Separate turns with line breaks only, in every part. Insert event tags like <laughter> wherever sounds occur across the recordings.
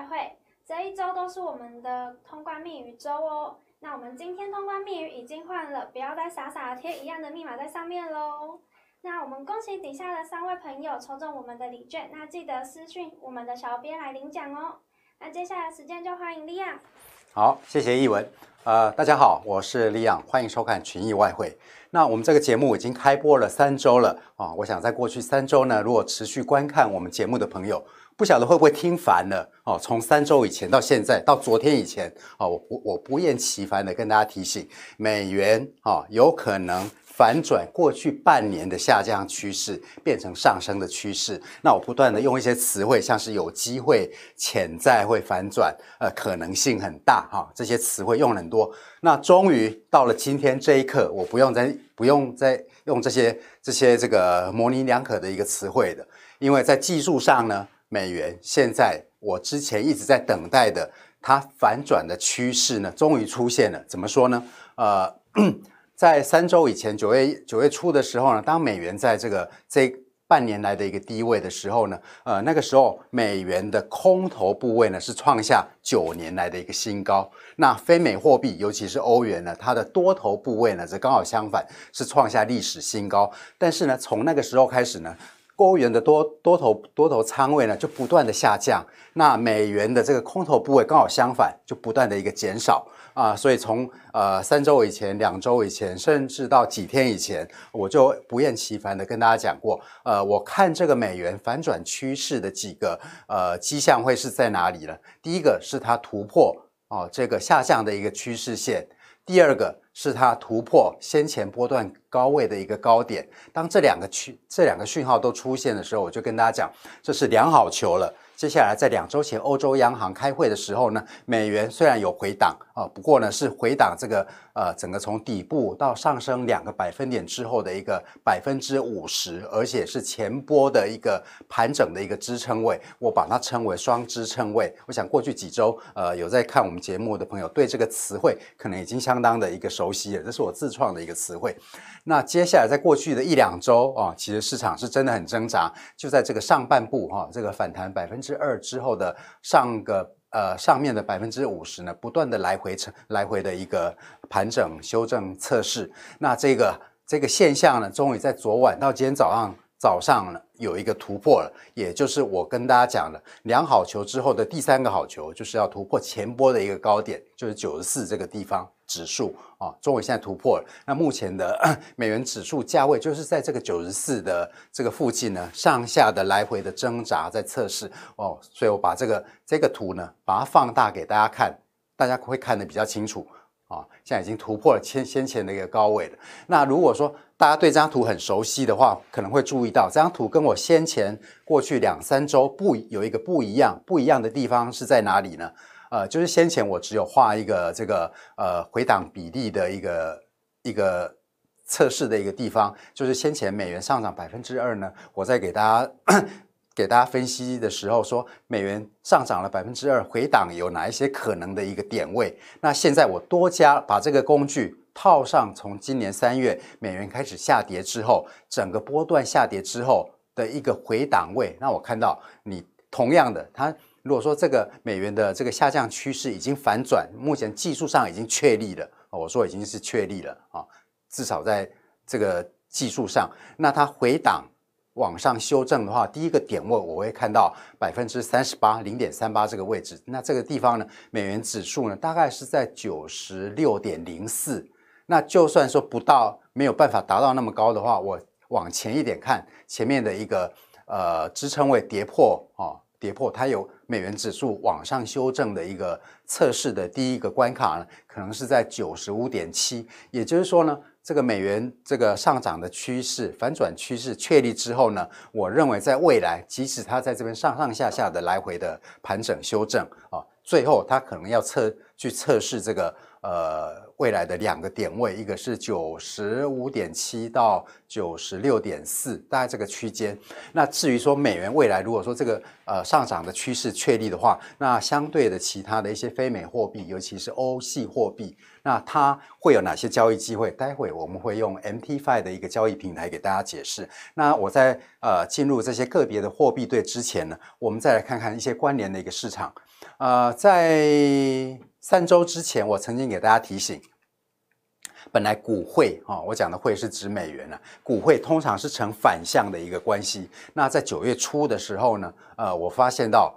外汇，这一周都是我们的通关密语周哦。那我们今天通关密语已经换了，不要再傻傻的贴一样的密码在上面喽。那我们恭喜底下的三位朋友抽中我们的礼券，那记得私讯我们的小编来领奖哦。那接下来时间就欢迎利昂。
好，谢谢艺文。呃，大家好，我是利昂，欢迎收看群益外汇。那我们这个节目已经开播了三周了啊，我想在过去三周呢，如果持续观看我们节目的朋友，不晓得会不会听烦了哦？从三周以前到现在，到昨天以前啊，我不我不厌其烦的跟大家提醒，美元啊有可能反转过去半年的下降趋势，变成上升的趋势。那我不断的用一些词汇，像是有机会、潜在会反转，呃，可能性很大哈，这些词汇用很多。那终于到了今天这一刻，我不用再不用再用这些这些这个模棱两可的一个词汇的，因为在技术上呢。美元现在，我之前一直在等待的它反转的趋势呢，终于出现了。怎么说呢？呃，<clears throat> 在三周以前，九月九月初的时候呢，当美元在这个这半年来的一个低位的时候呢，呃，那个时候美元的空头部位呢是创下九年来的一个新高。那非美货币，尤其是欧元呢，它的多头部位呢，则刚好相反，是创下历史新高。但是呢，从那个时候开始呢。欧元的多多头多头仓位呢，就不断的下降，那美元的这个空头部位刚好相反，就不断的一个减少啊，所以从呃三周以前、两周以前，甚至到几天以前，我就不厌其烦的跟大家讲过，呃，我看这个美元反转趋势的几个呃迹象会是在哪里呢？第一个是它突破哦这个下降的一个趋势线。第二个是它突破先前波段高位的一个高点，当这两个区这两个讯号都出现的时候，我就跟大家讲，这是良好球了。接下来在两周前欧洲央行开会的时候呢，美元虽然有回档啊，不过呢是回档这个呃整个从底部到上升两个百分点之后的一个百分之五十，而且是前波的一个盘整的一个支撑位，我把它称为双支撑位。我想过去几周呃有在看我们节目的朋友对这个词汇可能已经相当的一个熟悉了，这是我自创的一个词汇。那接下来在过去的一两周啊，其实市场是真的很挣扎，就在这个上半部哈，这个反弹百分之。之二之后的上个呃上面的百分之五十呢，不断的来回成来回的一个盘整修正测试，那这个这个现象呢，终于在昨晚到今天早上早上呢有一个突破了，也就是我跟大家讲的两好球之后的第三个好球，就是要突破前波的一个高点，就是九十四这个地方。指数啊，终于现在突破了。那目前的 <clears throat> 美元指数价位就是在这个九十四的这个附近呢，上下的来回的挣扎在测试哦。所以我把这个这个图呢，把它放大给大家看，大家会看得比较清楚啊。现在已经突破了先先前的一个高位了。那如果说大家对这张图很熟悉的话，可能会注意到这张图跟我先前过去两三周不有一个不一样，不一样的地方是在哪里呢？呃，就是先前我只有画一个这个呃回档比例的一个一个测试的一个地方，就是先前美元上涨百分之二呢，我在给大家给大家分析的时候说，美元上涨了百分之二，回档有哪一些可能的一个点位？那现在我多加把这个工具套上，从今年三月美元开始下跌之后，整个波段下跌之后的一个回档位，那我看到你同样的它。如果说这个美元的这个下降趋势已经反转，目前技术上已经确立了，我说已经是确立了啊，至少在这个技术上，那它回档往上修正的话，第一个点位我会看到百分之三十八零点三八这个位置，那这个地方呢，美元指数呢大概是在九十六点零四，那就算说不到没有办法达到那么高的话，我往前一点看，前面的一个呃支撑位跌破啊。跌破，它有美元指数往上修正的一个测试的第一个关卡呢，可能是在九十五点七。也就是说呢，这个美元这个上涨的趋势反转趋势确立之后呢，我认为在未来，即使它在这边上上下下的来回的盘整修正啊，最后它可能要测去测试这个呃未来的两个点位，一个是九十五点七到九十六点四，大概这个区间。那至于说美元未来如果说这个呃上涨的趋势确立的话，那相对的其他的一些非美货币，尤其是欧系货币。那它会有哪些交易机会？待会我们会用 MT5 的一个交易平台给大家解释。那我在呃进入这些个别的货币对之前呢，我们再来看看一些关联的一个市场。呃，在三周之前，我曾经给大家提醒，本来股汇啊、我讲的汇是指美元啊，股汇通常是呈反向的一个关系。那在九月初的时候呢，呃，我发现到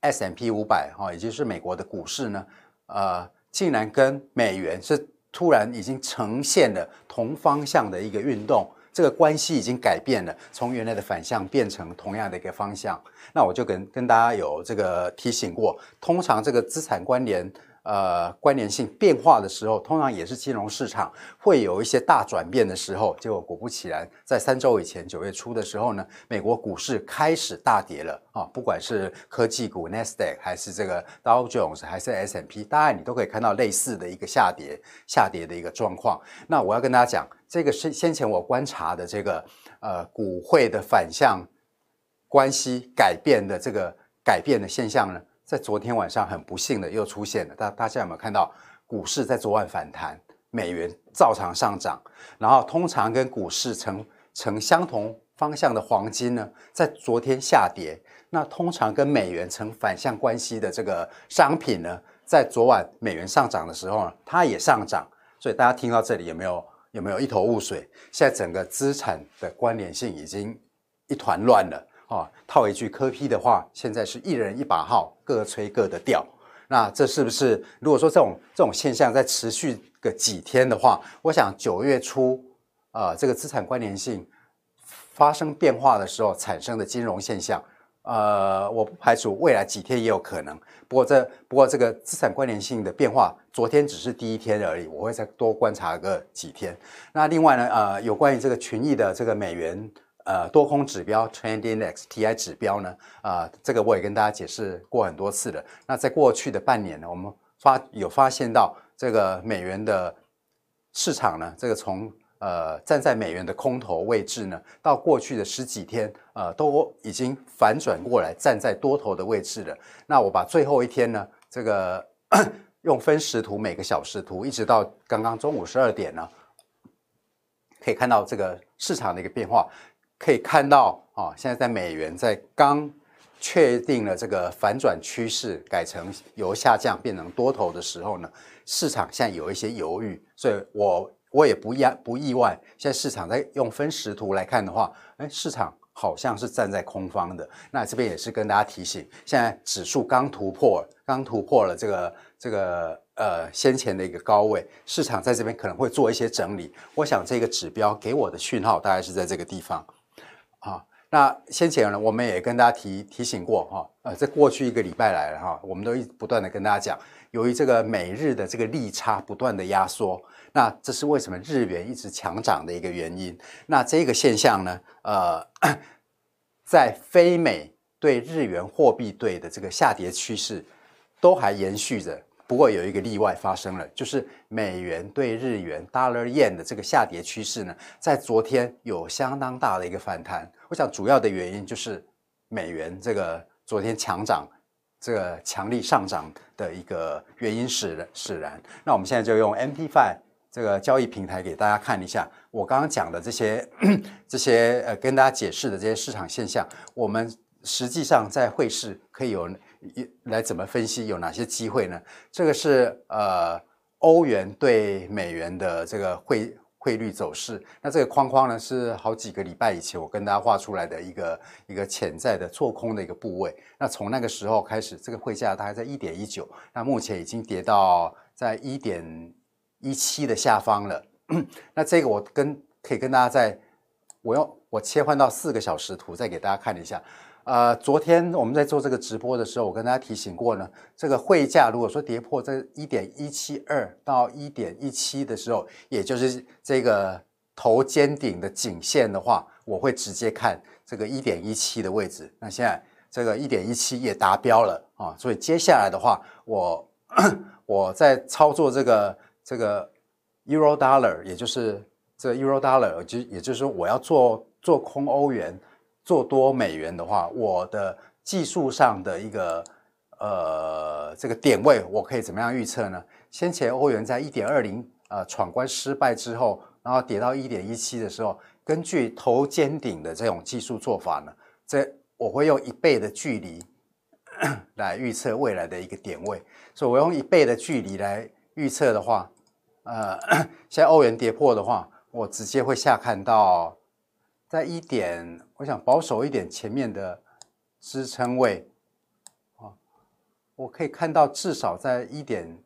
S M P 五百哈，也就是美国的股市呢，呃。竟然跟美元是突然已经呈现了同方向的一个运动，这个关系已经改变了，从原来的反向变成同样的一个方向。那我就跟跟大家有这个提醒过，通常这个资产关联。呃，关联性变化的时候，通常也是金融市场会有一些大转变的时候。结果果不其然，在三周以前，九月初的时候呢，美国股市开始大跌了啊！不管是科技股 Nasdaq 还是这个 Dow Jones 还是 S&P，当然你都可以看到类似的一个下跌、下跌的一个状况。那我要跟大家讲，这个是先前我观察的这个呃股汇的反向关系改变的这个改变的现象呢。在昨天晚上很不幸的又出现了，大大家有没有看到股市在昨晚反弹，美元照常上涨，然后通常跟股市呈呈相同方向的黄金呢，在昨天下跌，那通常跟美元呈反向关系的这个商品呢，在昨晚美元上涨的时候呢，它也上涨，所以大家听到这里有没有有没有一头雾水？现在整个资产的关联性已经一团乱了。啊，套一句柯批的话，现在是一人一把号，各吹各的调。那这是不是？如果说这种这种现象再持续个几天的话，我想九月初啊、呃，这个资产关联性发生变化的时候产生的金融现象，呃，我不排除未来几天也有可能。不过这不过这个资产关联性的变化，昨天只是第一天而已，我会再多观察个几天。那另外呢，呃，有关于这个群益的这个美元。呃，多空指标 Trend Index TI 指标呢，啊、这个我也跟大家解释过很多次了。那在过去的半年呢，我们发有发现到这个美元的市场呢，这个从呃站在美元的空头位置呢，到过去的十几天，呃，都已经反转过来站在多头的位置了。那我把最后一天呢，这个用分时图每个小时图，一直到刚刚中午十二点呢，可以看到这个市场的一个变化。可以看到啊，现在在美元在刚确定了这个反转趋势，改成由下降变成多头的时候呢，市场现在有一些犹豫，所以我我也不意不意外。现在市场在用分时图来看的话，哎，市场好像是站在空方的。那这边也是跟大家提醒，现在指数刚突破，刚突破了这个这个呃先前的一个高位，市场在这边可能会做一些整理。我想这个指标给我的讯号大概是在这个地方。啊，那先前呢，我们也跟大家提提醒过哈，呃，在过去一个礼拜来了哈，我们都一不断的跟大家讲，由于这个美日的这个利差不断的压缩，那这是为什么日元一直强涨的一个原因。那这个现象呢，呃，在非美对日元货币对的这个下跌趋势都还延续着。不过有一个例外发生了，就是美元对日元 （dollar yen） 的这个下跌趋势呢，在昨天有相当大的一个反弹。我想主要的原因就是美元这个昨天强涨，这个强力上涨的一个原因使使然。那我们现在就用 MT5 这个交易平台给大家看一下我刚刚讲的这些 <clears throat> 这些呃跟大家解释的这些市场现象，我们实际上在汇市可以有。一来怎么分析有哪些机会呢？这个是呃欧元对美元的这个汇汇率走势。那这个框框呢是好几个礼拜以前我跟大家画出来的一个一个潜在的做空的一个部位。那从那个时候开始，这个汇价大概在一点一九，那目前已经跌到在一点一七的下方了。<clears throat> 那这个我跟可以跟大家在，我用我切换到四个小时图再给大家看一下。呃，昨天我们在做这个直播的时候，我跟大家提醒过呢，这个汇价如果说跌破这一点一七二到一点一七的时候，也就是这个头肩顶的颈线的话，我会直接看这个一点一七的位置。那现在这个一点一七也达标了啊，所以接下来的话，我 <clears throat> 我在操作这个这个 Euro Dollar，也就是这 Euro Dollar，就也就是说我要做做空欧元，做多美元的话，我的技术上的一个呃这个点位，我可以怎么样预测呢？先前欧元在一点二零呃闯关失败之后，然后跌到一点一七的时候，根据头肩顶的这种技术做法呢，这我会用一倍的距离。<coughs> 来预测未来的一个点位，所以我用一倍的距离来预测的话，呃，<coughs> 现在欧元跌破的话，我直接会下看到在一点，我想保守一点前面的支撑位，啊，我可以看到至少在一点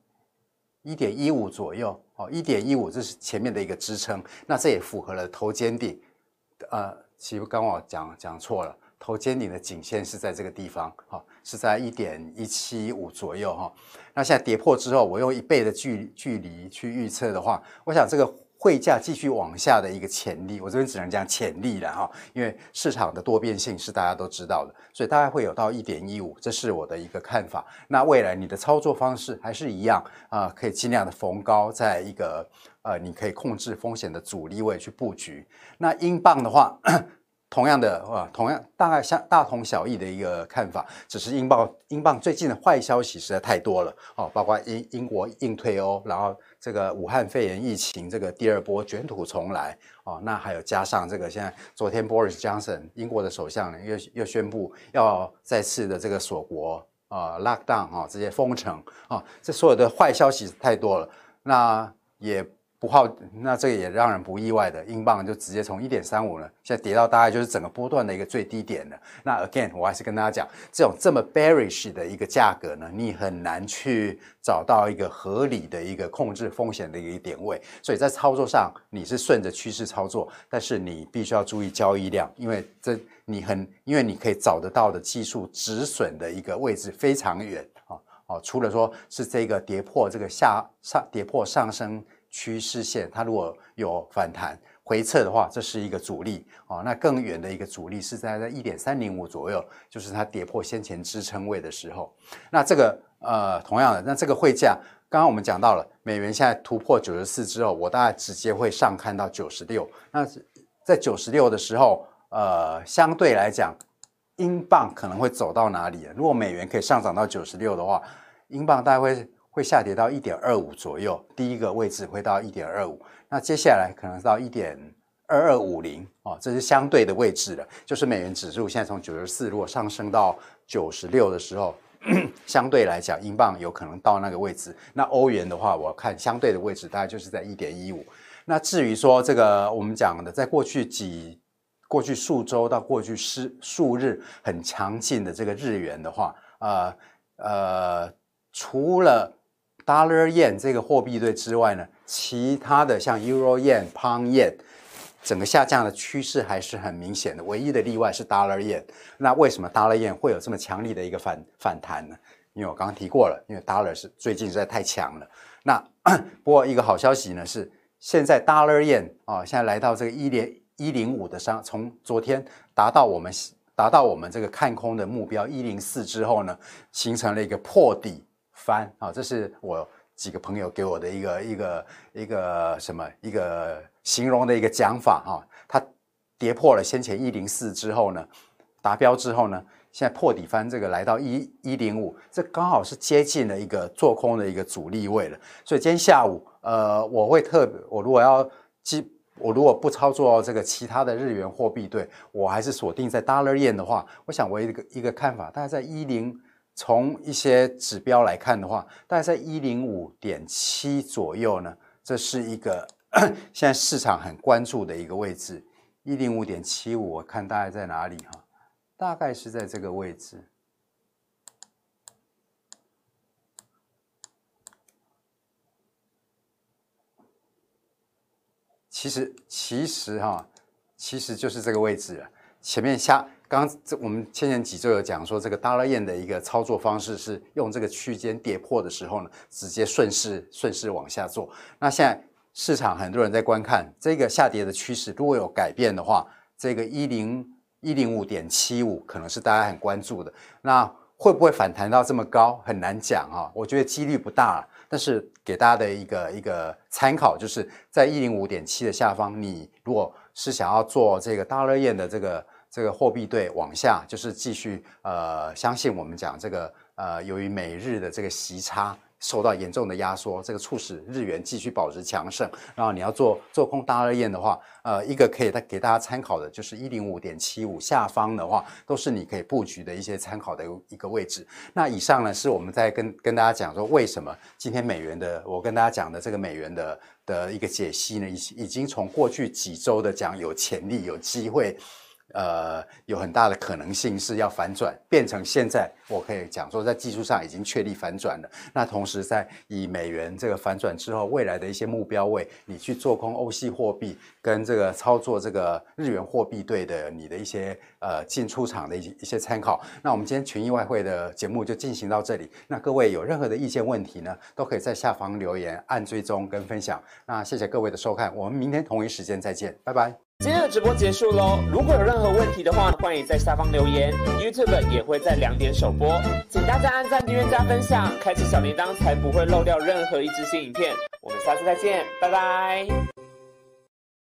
一点一五左右，哦，一点一五这是前面的一个支撑，那这也符合了头肩顶，呃，其实刚刚我讲讲错了。头肩顶的颈线是在这个地方，哈，是在一点一七五左右，哈。那现在跌破之后，我用一倍的距距离去预测的话，我想这个汇价继续往下的一个潜力，我这边只能讲潜力了，哈，因为市场的多变性是大家都知道的，所以大概会有到一点一五，这是我的一个看法。那未来你的操作方式还是一样啊，可以尽量的逢高，在一个呃，你可以控制风险的阻力位去布局。那英镑的话。<clears throat> 同样的啊，同样大概相大同小异的一个看法，只是英镑英镑最近的坏消息实在太多了哦，包括英英国硬退欧，然后这个武汉肺炎疫情这个第二波卷土重来哦，那还有加上这个现在昨天 Boris Johnson 英国的首相呢又又宣布要再次的这个锁国啊 lockdown 啊这些封城啊，这所有的坏消息太多了，那也。不好，那这个也让人不意外的，英镑就直接从一点三五呢，现在跌到大概就是整个波段的一个最低点了。那 again，我还是跟大家讲，这种这么 bearish 的一个价格呢，你很难去找到一个合理的一个控制风险的一个点位。所以在操作上，你是顺着趋势操作，但是你必须要注意交易量，因为这你很，因为你可以找得到的技术止损的一个位置非常远啊啊，除了说是这个跌破这个下上跌破上升。趋势线，它如果有反弹回撤的话，这是一个阻力啊。那更远的一个阻力是在在一点三零五左右，就是它跌破先前支撑位的时候。那这个呃，同样的，那这个汇价，刚刚我们讲到了，美元现在突破九十四之后，我大概直接会上看到九十六。那在九十六的时候，呃，相对来讲，英镑可能会走到哪里？如果美元可以上涨到九十六的话，英镑大概会。会下跌到一点二五左右，第一个位置会到一点二五，那接下来可能到一点二二五零哦，这是相对的位置了。就是美元指数现在从九十四如果上升到九十六的时候，<coughs> 相对来讲，英镑有可能到那个位置。那欧元的话，我看相对的位置大概就是在一点一五。那至于说这个我们讲的，在过去几过去数周到过去十数日很强劲的这个日元的话，呃呃，除了 Dollar Yen 这个货币对之外呢，其他的像 Euro Yen、Pound Yen，整个下降的趋势还是很明显的。唯一的例外是 Dollar Yen。那为什么 Dollar Yen 会有这么强力的一个反反弹呢？因为我刚刚提过了，因为 Dollar 是最近实在太强了。那 <coughs> 不过一个好消息呢是，现在 Dollar Yen 啊，现在来到这个一点一零五的上，从昨天达到我们达到我们这个看空的目标一零四之后呢，形成了一个破底。翻啊，这是我几个朋友给我的一个一个一个什么一个形容的一个讲法哈。它跌破了先前一零四之后呢，达标之后呢，现在破底翻这个来到一一零五，这刚好是接近了一个做空的一个阻力位了。所以今天下午，呃，我会特，我如果要基，我如果不操作这个其他的日元货币对，我还是锁定在 Dollar Yen 的话，我想我一个一个看法，大概在一零。从一些指标来看的话，大概在一零五点七左右呢，这是一个 <coughs> 现在市场很关注的一个位置。一零五点七五，我看大概在哪里哈？大概是在这个位置。其实，其实哈，其实就是这个位置了。前面下。刚这我们前前几周有讲说，这个 Dollar Yen 的一个操作方式是用这个区间跌破的时候呢，直接顺势顺势往下做。那现在市场很多人在观看这个下跌的趋势，如果有改变的话，这个一零一零五点七五可能是大家很关注的。那会不会反弹到这么高，很难讲啊。我觉得几率不大，但是给大家的一个一个参考，就是在一零五点七的下方，你如果是想要做这个大热焰的这个这个货币对往下，就是继续呃，相信我们讲这个呃，由于美日的这个息差。受到严重的压缩，这个促使日元继续保持强盛。然后你要做做空大二燕的话，呃，一个可以给大家参考的就是一零五点七五下方的话，都是你可以布局的一些参考的一个位置。那以上呢是我们在跟跟大家讲说，为什么今天美元的我跟大家讲的这个美元的的一个解析呢，已已经从过去几周的讲有潜力有机会。呃，有很大的可能性是要反转，变成现在我可以讲说，在技术上已经确立反转了。那同时，在以美元这个反转之后，未来的一些目标位，你去做空欧系货币，跟这个操作这个日元货币对的，你的一些呃进出场的一些一些参考。那我们今天群益外汇的节目就进行到这里。那各位有任何的意见问题呢，都可以在下方留言，按追踪跟分享。那谢谢各位的收看，我们明天同一时间再见，拜拜。
今天的直播结束喽，如果有任何问题的话，欢迎在下方留言，YouTube 也会在两点首播，请大家按赞、订阅、加分享，开启小铃铛，才不会漏掉任何一支新影片。我们下次再见，拜拜。